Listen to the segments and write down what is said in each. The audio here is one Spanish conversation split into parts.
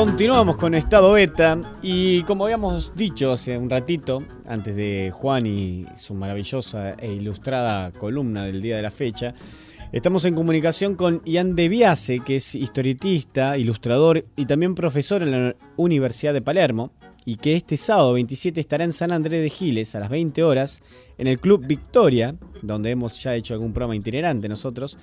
Continuamos con Estado Beta y como habíamos dicho hace un ratito, antes de Juan y su maravillosa e ilustrada columna del día de la fecha, estamos en comunicación con Ian De Biase, que es historietista, ilustrador y también profesor en la Universidad de Palermo y que este sábado 27 estará en San Andrés de Giles a las 20 horas en el Club Victoria, donde hemos ya hecho algún programa itinerante nosotros,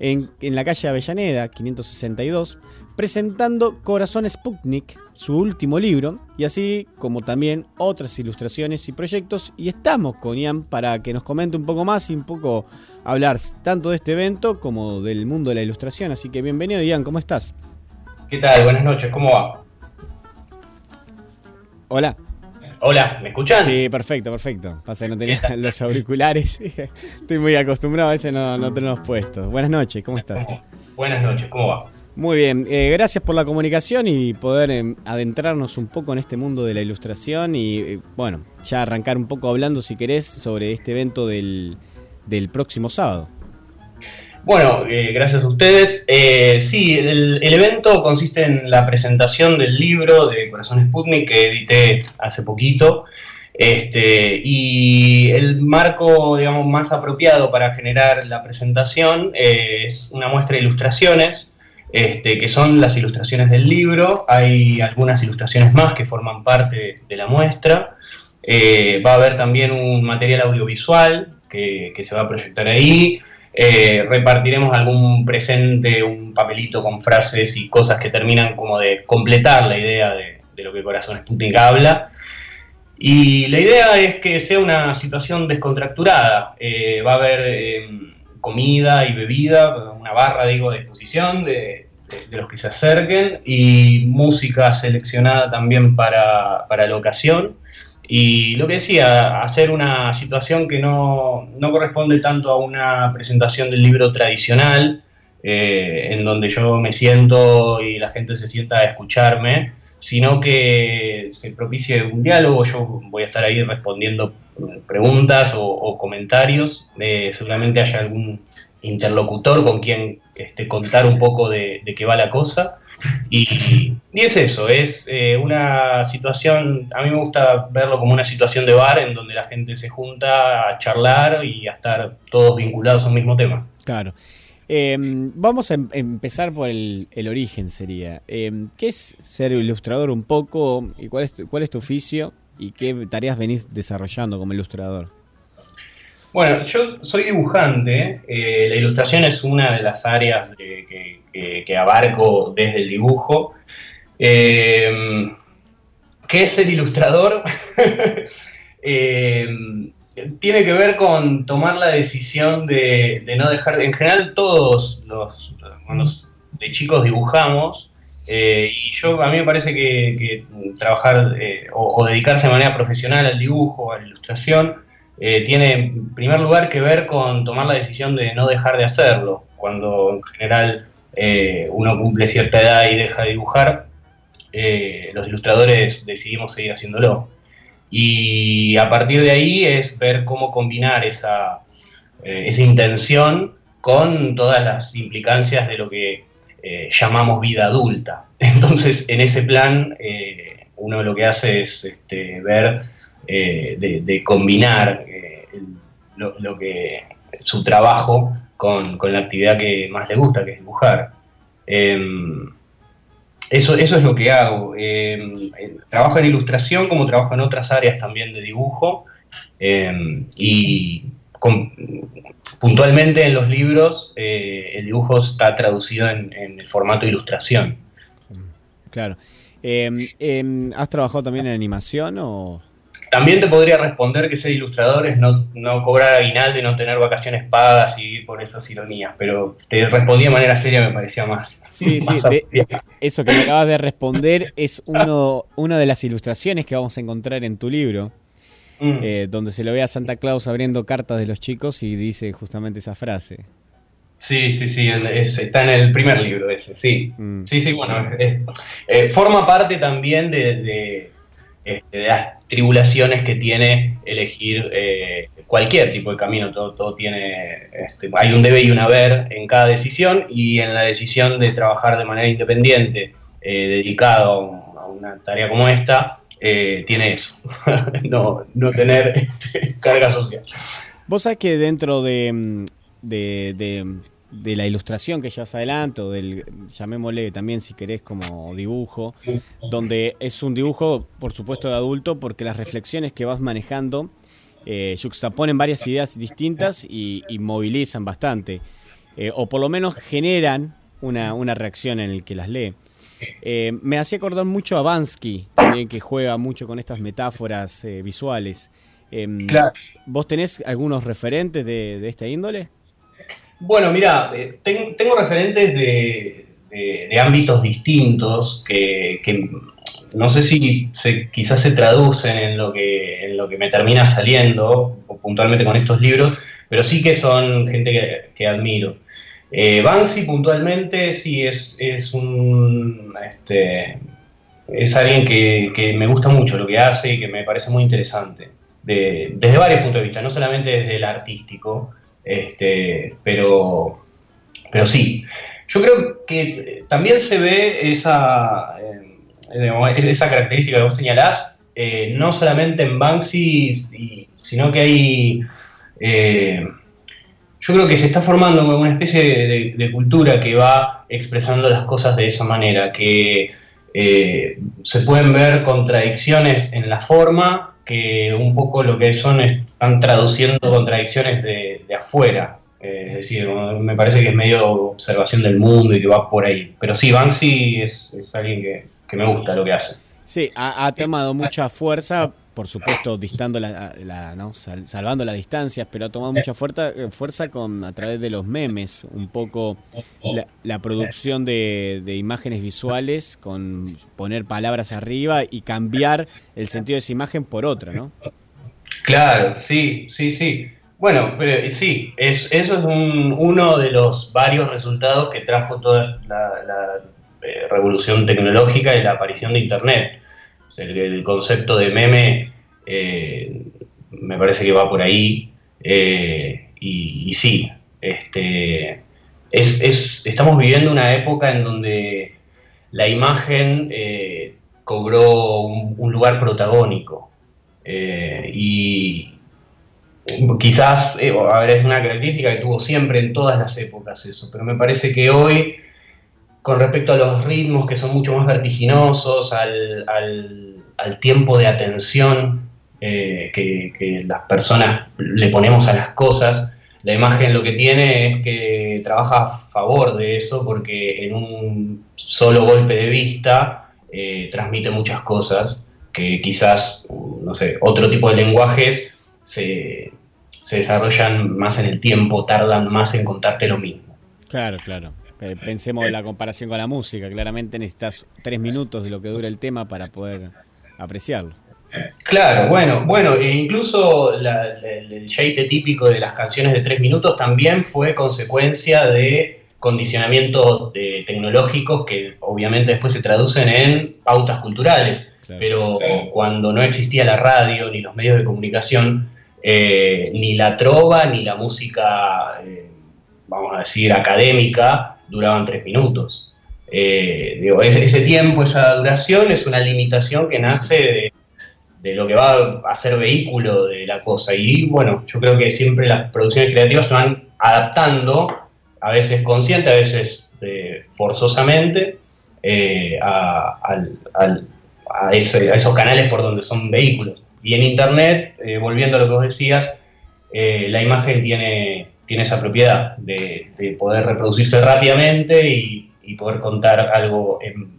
en, en la calle Avellaneda 562, presentando Corazón Sputnik, su último libro, y así como también otras ilustraciones y proyectos. Y estamos con Ian para que nos comente un poco más y un poco hablar tanto de este evento como del mundo de la ilustración. Así que bienvenido, Ian, ¿cómo estás? ¿Qué tal? Buenas noches, ¿cómo va? Hola. Hola, ¿me escuchan? Sí, perfecto, perfecto. Pasa que no tenía los auriculares. Estoy muy acostumbrado, a veces no, no tenemos puestos. Buenas noches, ¿cómo estás? Buenas noches, ¿cómo va? Muy bien, eh, gracias por la comunicación y poder eh, adentrarnos un poco en este mundo de la ilustración y eh, bueno, ya arrancar un poco hablando si querés sobre este evento del, del próximo sábado. Bueno, eh, gracias a ustedes. Eh, sí, el, evento consiste en la presentación del libro de Corazón Sputnik que edité hace poquito. Este, y el marco, digamos, más apropiado para generar la presentación eh, es una muestra de ilustraciones, este, que son las ilustraciones del libro. Hay algunas ilustraciones más que forman parte de la muestra. Va a haber también un material audiovisual que, que se va a proyectar ahí. Eh, repartiremos algún presente, un papelito con frases y cosas que terminan como de completar la idea de, lo que Corazón Sputnik habla. Y la idea es que sea una situación descontracturada. Eh, va a haber eh, comida y bebida, una barra, digo, de exposición de, de, de, los que se acerquen y música seleccionada también para, para la ocasión. Y lo que decía, hacer una situación que no, no corresponde tanto a una presentación del libro tradicional, eh, en donde yo me siento y la gente se sienta a escucharme, sino que se propicie un diálogo, yo voy a estar ahí respondiendo preguntas o, comentarios, eh, seguramente haya algún interlocutor con quien este, contar un poco de, de qué va la cosa. Y, es eso, es eh, una situación, a mí me gusta verlo como una situación de bar en donde la gente se junta a charlar y a estar todos vinculados a un mismo tema. Claro. Eh, vamos a em empezar por el, el origen, sería. Eh, ¿Qué es ser ilustrador un poco y cuál es, tu, cuál es tu oficio y qué tareas venís desarrollando como ilustrador? Bueno, yo soy dibujante, eh, la ilustración es una de las áreas que, que, abarco desde el dibujo. Eh, ¿Qué es ser ilustrador? eh, tiene que ver con tomar la decisión de, de, no dejar, en general todos los, de chicos dibujamos, eh, y yo a mí me parece que, que trabajar eh, o, o dedicarse de manera profesional al dibujo, a la ilustración, eh, tiene en primer lugar que ver con tomar la decisión de no dejar de hacerlo. Cuando en general uno cumple cierta edad y deja de dibujar, eh, los ilustradores decidimos seguir haciéndolo. Y a partir de ahí es ver cómo combinar esa, eh, esa intención con todas las implicancias de lo que eh, llamamos vida adulta. Entonces, en ese plan, uno lo que hace es este, ver de, combinar lo, que su trabajo con, con, la actividad que más le gusta, que es dibujar. Eh, eso, eso es lo que hago. Em, trabajo en ilustración como trabajo en otras áreas también de dibujo em, y puntualmente en los libros eh, el dibujo está traducido en, en, el formato de ilustración. Claro. Em, ¿Has trabajado también en animación o...? También te podría responder que ser ilustrador es no, no cobrar aguinaldo y no tener vacaciones pagas y ir por esas ironías, pero te respondí de manera seria, me parecía más. Sí, más sí, de, eso que me acabas de responder es uno, una de las ilustraciones que vamos a encontrar en tu libro, mm. eh, donde se lo ve a Santa Claus abriendo cartas de los chicos y dice justamente esa frase. Sí, sí, sí, es, está en el primer libro ese, sí. Mm. Sí, sí, bueno, es, eh, forma parte también de, de, este, de las tribulaciones que tiene elegir eh, cualquier tipo de camino, todo, todo tiene, este, hay un debe y un haber en cada decisión y en la decisión de trabajar de manera independiente dedicado a una tarea como esta, tiene eso, no, no tener este, carga social. Vos sabés que dentro de, de, de la ilustración que llevas adelante, o del, llamémosle también si querés como dibujo, donde es un dibujo, por supuesto, de adulto, porque las reflexiones que vas manejando eh, juxtaponen varias ideas distintas y, movilizan bastante, eh, o por lo menos generan una, una, reacción en el que las lee. Eh, me hacía acordar mucho a Bansky, también que juega mucho con estas metáforas eh, visuales. Em, ¿Vos tenés algunos referentes de, de esta índole? Bueno, mira, eh, tengo referentes de, ámbitos distintos que, no sé si quizás se traducen en lo, que, me termina saliendo, puntualmente con estos libros, pero sí que son gente que, admiro. Eh, Banksy puntualmente sí es, es un... Este, es alguien que, me gusta mucho lo que hace y que me parece muy interesante, desde varios puntos de vista, no solamente desde el artístico, este, pero, pero sí, yo creo que también se ve esa, eh, esa característica que vos señalás, eh, no solamente en Banksy, sino que hay... Eh, yo creo que se está formando una especie de, cultura que va expresando las cosas de esa manera, que se pueden ver contradicciones en la forma, que un poco lo que son están traduciendo contradicciones de, afuera. Eh, es decir, me parece que es medio observación del mundo y que va por ahí. Pero sí, Banksy es, alguien que, me gusta lo que hace. Sí, ha, tomado mucha fuerza, por supuesto, distando la, salvando las distancias, pero ha tomado mucha fuerza, fuerza con a través de los memes, un poco la, producción de, de, imágenes visuales, con poner palabras arriba y cambiar el sentido de esa imagen por otra, ¿no? Claro, sí, sí, sí. Bueno, pero sí, es, eso es uno de los varios resultados que trajo toda la, eh, revolución tecnológica y la aparición de Internet. el, concepto de meme eh, me parece que va por ahí. Eh, y, sí, este, es, estamos viviendo una época en donde la imagen cobró un lugar protagónico. Y quizás, eh, a ver, es una característica que tuvo siempre en todas las épocas eso, pero me parece que hoy, con respecto a los ritmos que son mucho más vertiginosos, al, tiempo de atención eh, que, las personas le ponemos a las cosas, la imagen lo que tiene es que trabaja a favor de eso porque en un solo golpe de vista transmite muchas cosas que quizás, no sé, otro tipo de lenguajes se, desarrollan más en el tiempo, tardan más en contarte lo mismo. Claro, claro. Pensemos en la comparación con la música. Claramente necesitas tres minutos de lo que dura el tema para poder apreciarlo. Claro, bueno, bueno, e incluso el jeite típico de las canciones de tres minutos también fue consecuencia de condicionamientos eh, tecnológicos que obviamente después se traducen en pautas culturales pero cuando no existía la radio ni los medios de comunicación, eh, ni la trova ni la música, eh, vamos a decir, académica, duraban tres minutos. Eh, ese, tiempo, esa duración es una limitación que nace de, lo que va a ser vehículo de la cosa. Y bueno, yo creo que siempre las producciones creativas se van adaptando, a veces consciente, a veces forzosamente, al a, esos canales por donde son vehículos. Y en Internet, eh, volviendo a lo que vos decías, eh, la imagen tiene, tiene esa propiedad de, poder reproducirse rápidamente y, poder contar algo en,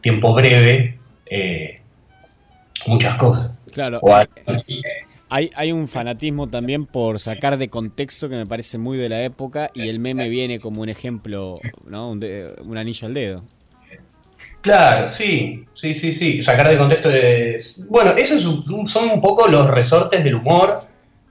tiempo breve, eh, muchas cosas. Claro. Hay, hay un fanatismo también por sacar de contexto que me parece muy de la época y el meme viene como un ejemplo, ¿no? un anillo al dedo. Claro, sí, sí, sí, sí. Sacar de contexto es. Bueno, esos son un poco los resortes del humor.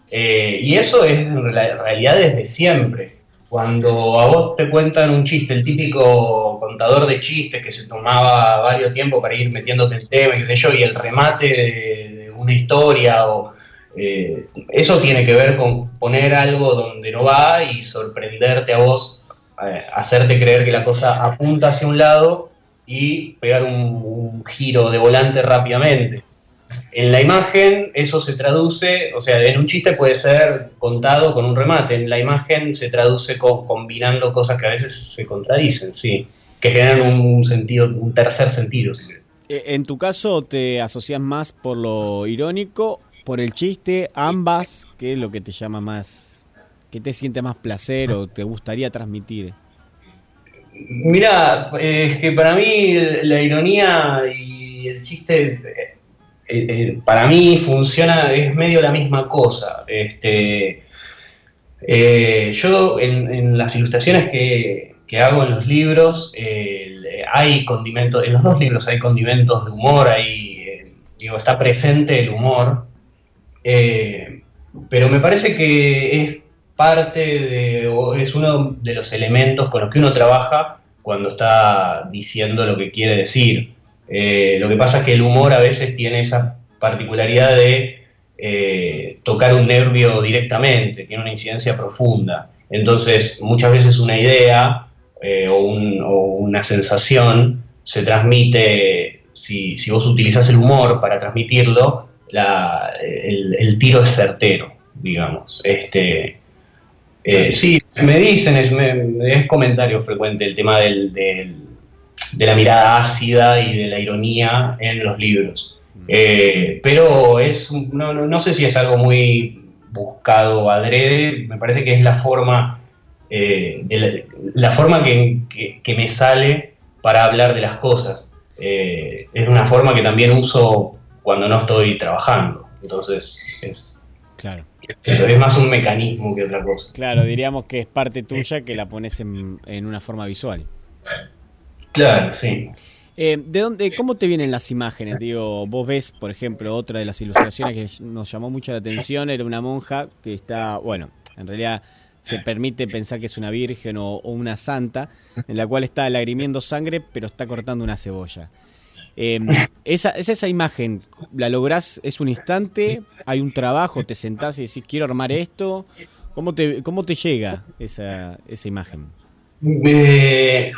Eh, y eso es en realidad desde siempre. Cuando a vos te cuentan un chiste, el típico contador de chistes que se tomaba varios tiempo para ir metiéndote el tema, y yo, y el remate de, una historia, o, eh, eso tiene que ver con poner algo donde no va y sorprenderte a vos, eh, hacerte creer que la cosa apunta hacia un lado y pegar un, giro de volante rápidamente. En la imagen eso se traduce, o sea, en un chiste puede ser contado con un remate, en la imagen se traduce combinando cosas que a veces se contradicen, sí, que generan un sentido, un tercer sentido. Eh, en tu caso, ¿te asocias más por lo irónico, por el chiste, ambas? ¿Qué es lo que te llama más? ¿Qué te siente más placer o te gustaría transmitir? Mira, es que para mí la ironía y el chiste, eh, eh, para mí funciona, es medio la misma cosa. Este, yo en, las ilustraciones que, que, hago en los libros, hay condimentos, en los dos libros hay condimentos de humor, hay, eh, digo, está presente el humor, eh, pero me parece que es parte de, es uno de los elementos con los que uno trabaja cuando está diciendo lo que quiere decir. Eh, lo que pasa es que el humor a veces tiene esa particularidad de tocar un nervio directamente, tiene una incidencia profunda. Entonces, muchas veces una idea eh, o, una sensación se transmite, si, vos utilizás el humor para transmitirlo, el, tiro es certero, digamos. Este, eh, sí, me dicen, es, es, comentario frecuente el tema de la mirada ácida y de la ironía en los libros. Eh, pero es no, sé si es algo muy buscado adrede, me parece que es la forma eh, de la, forma que, me sale para hablar de las cosas. Eh, es una forma que también uso cuando no estoy trabajando. Entonces, es, claro. es más un mecanismo que otra cosa. Claro, diríamos que es parte tuya que la pones en, una forma visual. Claro, sí. Eh, ¿De dónde, cómo te vienen las imágenes? Digo, vos ves, por ejemplo, otra de las ilustraciones que nos llamó mucho la atención era una monja que está, bueno, en realidad se permite pensar que es una virgen o, una santa, en la cual está lagrimiendo sangre, pero está cortando una cebolla. Em, esa, es esa imagen, ¿la lográs? ¿Es un instante? ¿Hay un trabajo? ¿Te sentás y decís, quiero armar esto? ¿Cómo te, cómo te llega esa, esa imagen? Me,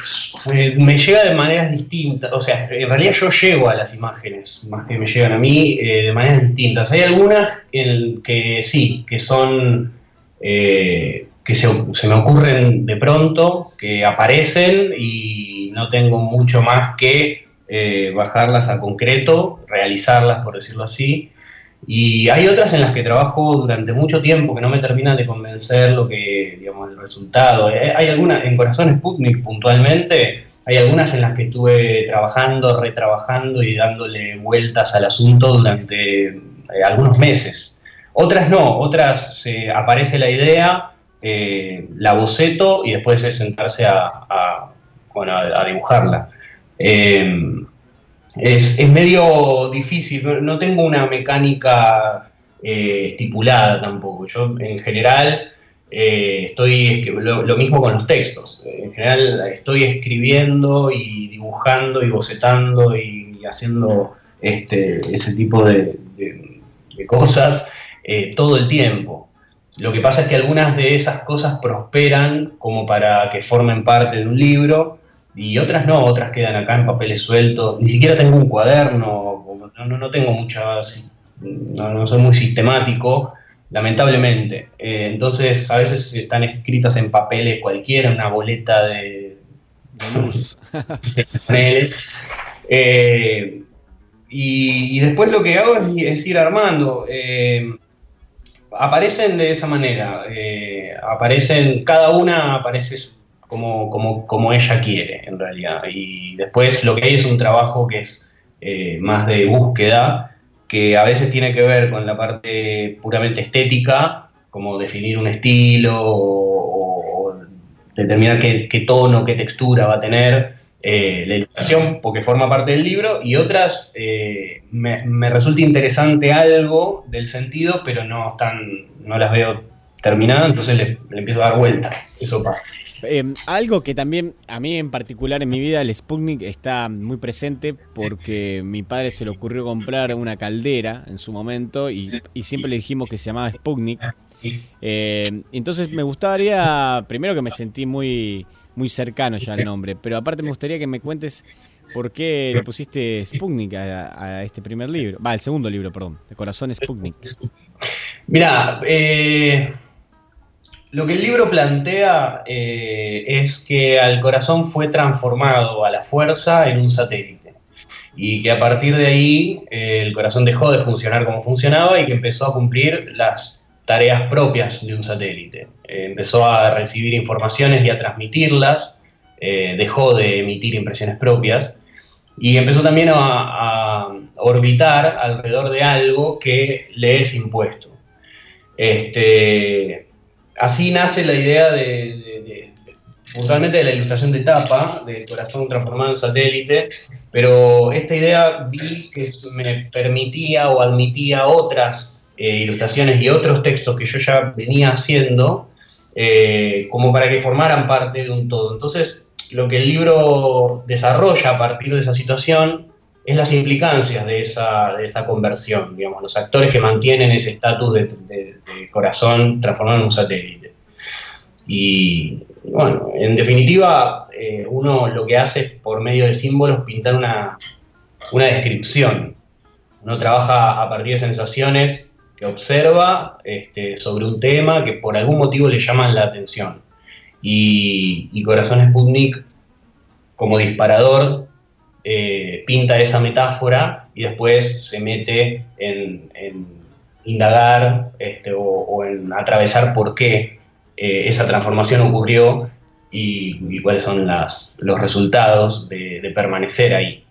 me, llega de maneras distintas, o sea, en realidad yo llego a las imágenes, más que me llegan a mí, eh, de maneras distintas. Hay algunas que sí, que son eh, que se, me ocurren de pronto, que aparecen y no tengo mucho más que eh, bajarlas a concreto, realizarlas, por decirlo así. Y hay otras en las que trabajo durante mucho tiempo que no me terminan de convencer lo que, digamos, el resultado. Eh, hay algunas, en Corazón Sputnik puntualmente, hay algunas en las que estuve trabajando, retrabajando y dándole vueltas al asunto durante eh, algunos meses. Otras no, otras aparece la idea, la boceto y después es sentarse a, dibujarla. Eh, es, medio difícil, no, tengo una mecánica eh, estipulada tampoco. Yo en general estoy, lo, mismo con los textos, en general estoy escribiendo y dibujando y bocetando y, haciendo este, ese tipo de cosas todo el tiempo. Lo que pasa es que algunas de esas cosas prosperan como para que formen parte de un libro y otras no, otras quedan acá en papeles sueltos. Ni siquiera tengo un cuaderno, no, no tengo muchas, no, no, soy muy sistemático, lamentablemente. Eh, entonces a veces están escritas en papeles cualquiera, una boleta de, luz. Eh, y, después lo que hago es, ir armando. Eh, aparecen de esa manera. Eh, aparecen, cada una aparece como, como, ella quiere, en realidad. Y después lo que hay es un trabajo que es eh, más de búsqueda, que a veces tiene que ver con la parte puramente estética, como definir un estilo o, determinar qué, qué, tono, qué textura va a tener. Eh, la ilustración porque forma parte del libro y otras eh, me, resulta interesante algo del sentido, pero no están, no las veo terminadas, entonces le, empiezo a dar vuelta. Eso pasa. Eh, algo que también a mí en particular en mi vida el Sputnik está muy presente porque mi padre se le ocurrió comprar una caldera en su momento y, y siempre le dijimos que se llamaba Sputnik. entonces me gustaría, primero que me sentí muy muy cercano ya el nombre. Pero aparte me gustaría que me cuentes ¿Por qué le pusiste Sputnik a, este primer libro? Va, el segundo libro, perdón, de Corazón Sputnik. Mira, eh, lo que el libro plantea eh, es que al corazón fue transformado a la fuerza en un satélite y que a partir de ahí eh, el corazón dejó de funcionar como funcionaba y que empezó a cumplir las tareas propias de un satélite. Eh, empezó a recibir informaciones y a transmitirlas, dejó de emitir impresiones propias y empezó también a, a, orbitar alrededor de algo que le es impuesto. Este, así nace la idea de, puntualmente de la ilustración de tapa, del corazón transformado en satélite, pero esta idea vi que me permitía o admitía otras eh, ilustraciones y otros textos que yo ya venía haciendo, eh, como para que formaran parte de un todo. Entonces, lo que el libro desarrolla a partir de esa situación es las implicancias de esa, de esa conversión, digamos, los actores que mantienen ese estatus de, corazón transformado en un satélite. Y bueno, en definitiva, eh, uno lo que hace es por medio de símbolos pintar una, una descripción. Uno trabaja a partir de sensaciones que observa este, sobre un tema que por algún motivo le llaman la atención. Y, y Corazón Sputnik, como disparador, eh, pinta esa metáfora y después se mete en, indagar este, o, en atravesar por qué eh, esa transformación ocurrió y, cuáles son las, los resultados de, permanecer ahí.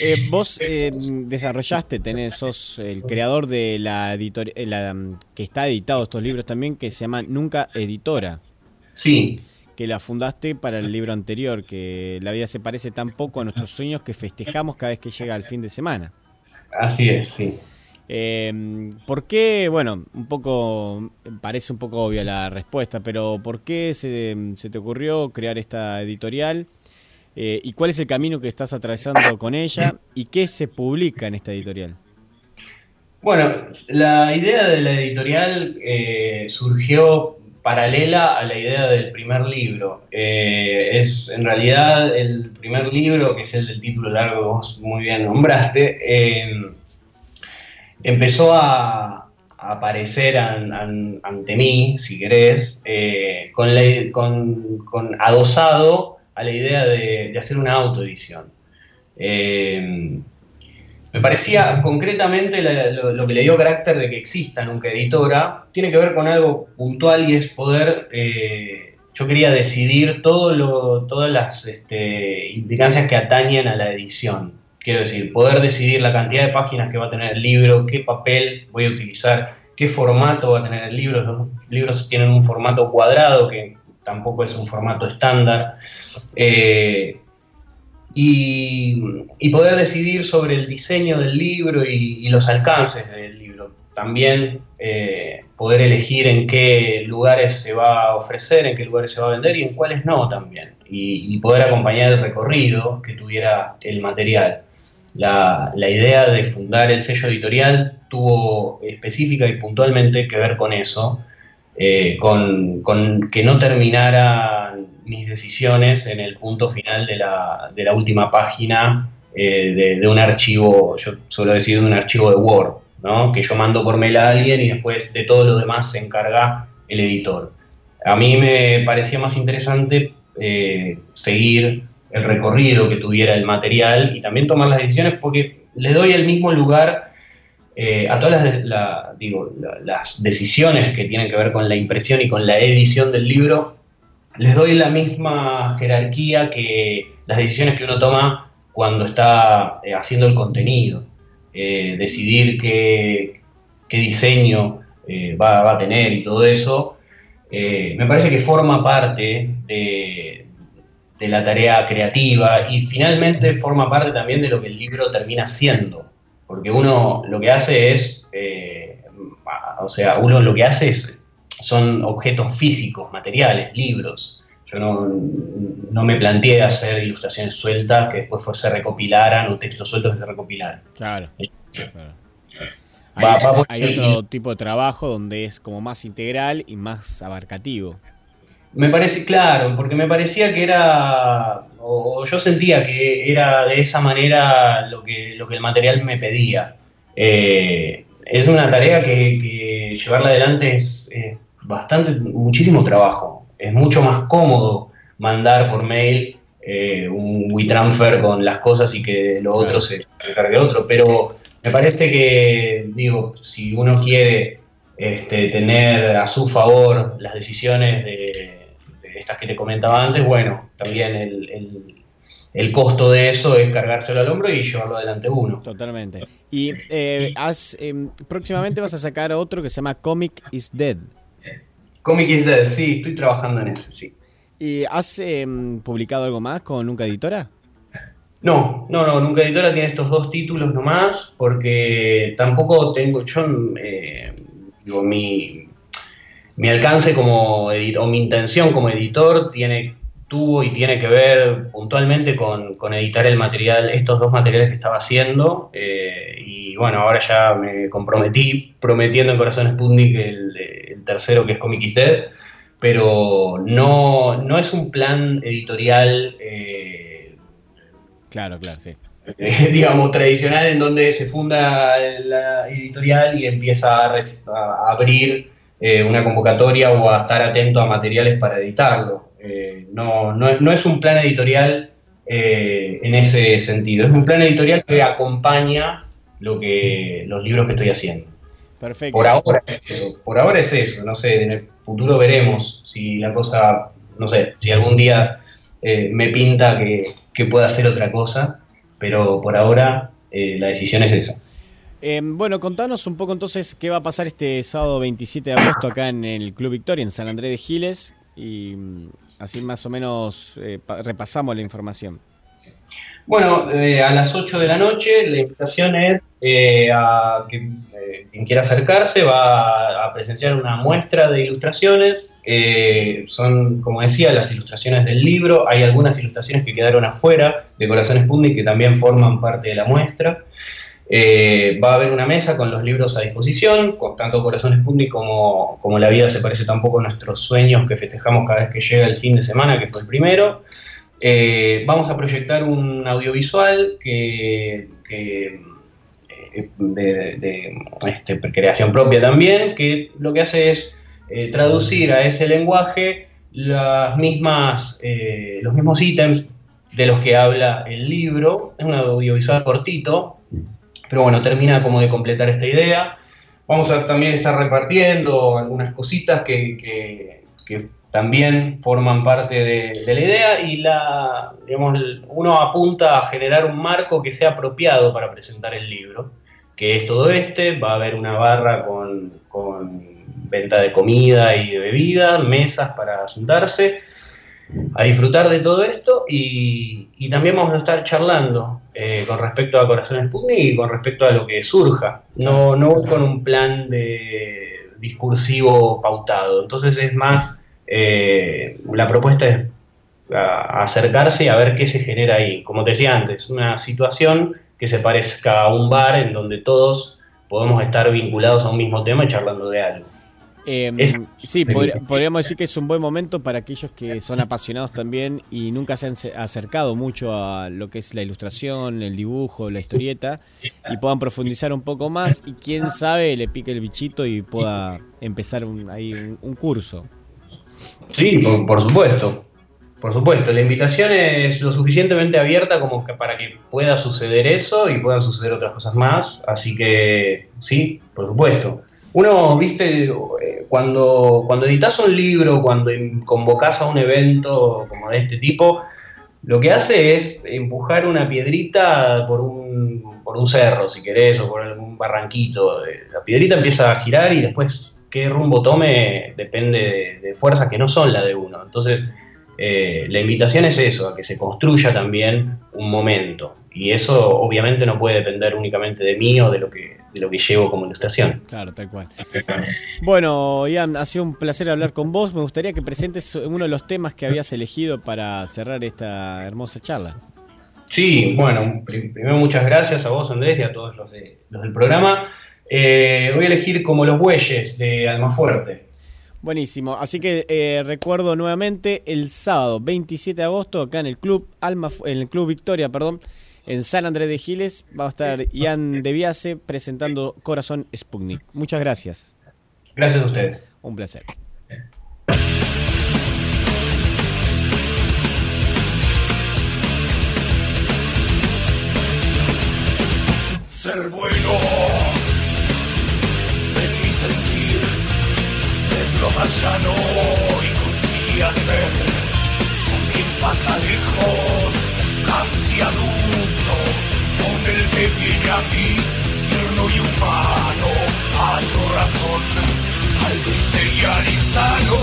Eh, vos desarrollaste, tenés, sos el creador de la editorial que está editado estos libros también, que se llama Nunca Editora. Sí que la fundaste para el libro anterior, que la vida se parece tan poco a nuestros sueños que festejamos cada vez que llega el fin de semana. Así es, sí. Em, ¿Por qué, bueno, un poco, parece un poco obvia la respuesta, pero ¿por qué se, te ocurrió crear esta editorial? Eh, ¿Y cuál es el camino que estás atravesando con ella? ¿Y qué se publica en esta editorial? Bueno, la idea de la editorial eh, surgió paralela a la idea del primer libro. Eh, es en realidad el primer libro, que es el del título largo que vos muy bien nombraste, eh, empezó a, aparecer ante mí, si querés, eh, con, adosado a la idea de, de hacer una autoedición. Me parecía concretamente lo, que le dio carácter de que exista nunca editora, tiene que ver con algo puntual y es poder, eh, yo quería decidir todas las este, implicancias que atañen a la edición. Quiero decir, poder decidir la cantidad de páginas que va a tener el libro, qué papel voy a utilizar, qué formato va a tener el libro. Los libros tienen un formato cuadrado, que tampoco es un formato estándar. Eh, y, poder decidir sobre el diseño del libro y, los alcances del libro. También eh, poder elegir en qué lugares se va a ofrecer, en qué lugares se va a vender y en cuáles no también. Y, poder acompañar el recorrido que tuviera el material. La, idea de fundar el sello editorial tuvo específica y puntualmente que ver con eso, eh, con, con que no terminara mis decisiones en el punto final de la, de la última página eh, de, un archivo, yo suelo decir de un archivo de Word, ¿no? que yo mando por mail a alguien y después de todo lo demás se encarga el editor. A mí me parecía más interesante eh, seguir el recorrido que tuviera el material y también tomar las decisiones porque le doy el mismo lugar eh, a todas las, digo, las decisiones que tienen que ver con la impresión y con la edición del libro les doy la misma jerarquía que las decisiones que uno toma cuando está eh, haciendo el contenido. Eh, decidir qué, diseño eh, va, a tener y todo eso, me parece que forma parte de, la tarea creativa y finalmente forma parte también de lo que el libro termina siendo. Porque uno lo que hace es, o sea, uno lo que hace es son objetos físicos, materiales, libros. Yo no, me planteé hacer ilustraciones sueltas que después se recopilaran o textos sueltos que se recopilaran. Claro. Hay, otro tipo de trabajo donde es como más integral y más abarcativo. Me parece, claro, porque me parecía que era, o yo sentía que era de esa manera lo que, lo que el material me pedía. Eh, es una tarea que, llevarla adelante es bastante, muchísimo trabajo. Es mucho más cómodo mandar por mail eh, un WeTransfer con las cosas y que lo otro se, se, cargue otro. Pero me parece que, digo, si uno quiere este, tener a su favor las decisiones de, estas que te comentaba antes, bueno, también el, el, costo de eso es cargárselo al hombro y llevarlo adelante uno. Totalmente. Y eh, em, próximamente vas a sacar otro que se llama Comic is Dead. Comic is Dead, sí, estoy trabajando en ese, sí. ¿Y has em, publicado algo más con Nunca Editora? No, no, no, Nunca Editora tiene estos dos títulos nomás, porque tampoco tengo, yo, eh, digo, mi, mi alcance como editor, o mi intención como editor tiene, tuvo y tiene que ver puntualmente con, editar el material, estos dos materiales que estaba haciendo, eh, y bueno, ahora ya me comprometí, prometiendo en Corazón Sputnik el tercero que es Comic is Dead, pero no, no es un plan editorial. Eh, claro, claro, sí. digamos, tradicional en donde se funda la editorial y empieza a, abrir eh, una convocatoria o a estar atento a materiales para editarlo. Eh, no, no, es un plan editorial en ese sentido, es un plan editorial que acompaña lo que, los libros que estoy haciendo. Por ahora es eso, por ahora es eso, no sé, en el futuro veremos si la cosa, no sé, si algún día eh, me pinta que, pueda hacer otra cosa, pero por ahora eh, la decisión es esa. Em, bueno, contanos un poco entonces qué va a pasar este sábado 27 de agosto acá en el Club Victoria, en San Andrés de Giles, y mm, así más o menos eh, repasamos la información. Bueno, a las 8 de la noche la invitación es a que quien quiera acercarse va a presenciar una muestra de ilustraciones. Eh, son, como decía, las ilustraciones del libro. Hay algunas ilustraciones que quedaron afuera de Corazones Pundi que también forman parte de la muestra. Eh, va a haber una mesa con los libros a disposición, con tanto Corazones Pundi como, como La vida se parece tampoco a nuestros sueños que festejamos cada vez que llega el fin de semana, que fue el primero. Eh, vamos a proyectar un audiovisual que de, este, creación propia también, que lo que hace es eh, traducir a ese lenguaje las mismas, eh, los mismos ítems de los que habla el libro. Es un audiovisual cortito, pero bueno, termina como de completar esta idea. Vamos a también estar repartiendo algunas cositas que, también forman parte de, la idea y la, digamos, uno apunta a generar un marco que sea apropiado para presentar el libro que es todo este, va a haber una barra con, venta de comida y de bebida, mesas para sentarse, a disfrutar de todo esto y, también vamos a estar charlando eh, con respecto a Corazones Sputnik y con respecto a lo que surja. No, no con un plan de discursivo pautado. Entonces es más, eh, la propuesta es acercarse y a ver qué se genera ahí. Como te decía antes, una situación que se parezca a un bar en donde todos podemos estar vinculados a un mismo tema y charlando de algo. Em, sí, podríamos decir que es un buen momento para aquellos que son apasionados también y nunca se han acercado mucho a lo que es la ilustración, el dibujo, la historieta y puedan profundizar un poco más y quién sabe le pique el bichito y pueda empezar ahí un, curso. Sí, por supuesto. Por supuesto, la invitación es lo suficientemente abierta como para que pueda suceder eso y puedan suceder otras cosas más. Así que sí, por supuesto. Uno, viste, eh, cuando, cuando editas un libro, cuando convocas a un evento como de este tipo, lo que hace es empujar una piedrita por un, por un cerro, si querés, o por algún barranquito. Eh, la piedrita empieza a girar y después qué rumbo tome depende de, de fuerzas que no son la de uno. Entonces, eh, la invitación es eso, a que se construya también un momento. Y eso obviamente no puede depender únicamente de mí o de lo que, de lo que llevo como ilustración. Claro, tal cual. Bueno, Ian, ha sido un placer hablar con vos. Me gustaría que presentes uno de los temas que habías elegido para cerrar esta hermosa charla. Sí, bueno, primero muchas gracias a vos, Andrés, y a todos los, del programa. Eh, voy a elegir como los bueyes de Almafuerte. Buenísimo. Así que eh, recuerdo nuevamente el sábado 27 de agosto acá en el club Alma, en el club Victoria, perdón, en San Andrés de Giles va a estar Ian Deviase presentando Corazón Sputnik. Muchas gracias. Gracias a ustedes. Un placer. Ser bueno llano y consigue de ver con quien pasa lejos, casi adulto, con el que viene a mí, tierno y humano, hallo razón al triste y al insano,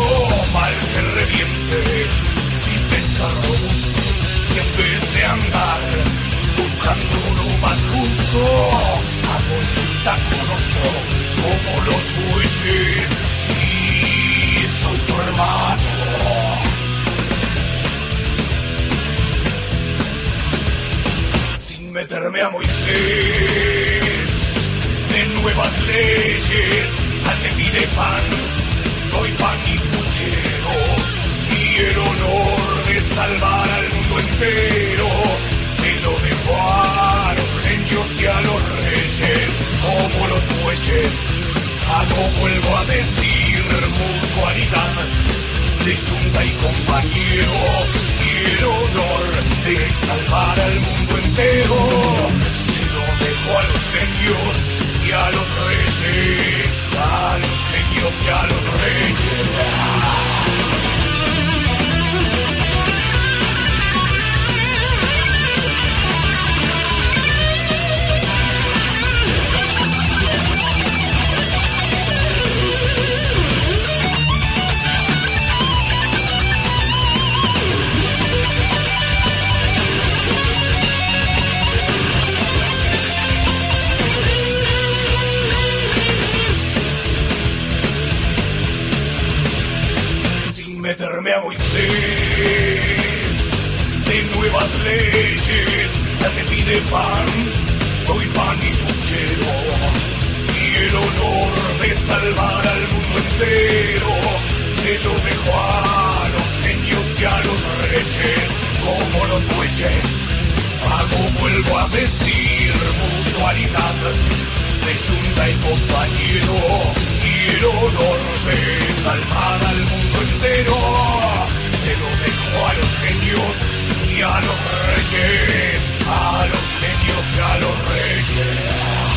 mal que reviente y pensar robusto, que en vez de andar buscando uno más justo, apoyunta con otro como los bueyes. y soy su hermano. Sin meterme a Moisés de nuevas leyes al que pide pan, doy pan y puchero, y el honor de salvar al mundo entero, se lo dejo a los genios y a los reyes, como los bueyes, a no vuelvo a decir mutualidad, de junta y compañero, y el honor de salvar al mundo entero, se lo dejo a los genios y a los reyes a los genios y a los reyes. Moisés de nuevas leyes, la que pide pan, doy pan y puchero, y el honor de salvar al mundo entero, se lo dejo a los genios y a los reyes, como los bueyes, hago vuelvo a decir mutualidad, de junta y compañero, y el honor de salvar al mundo se lo dejo a los genios y a los reyes, a los genios y a los reyes.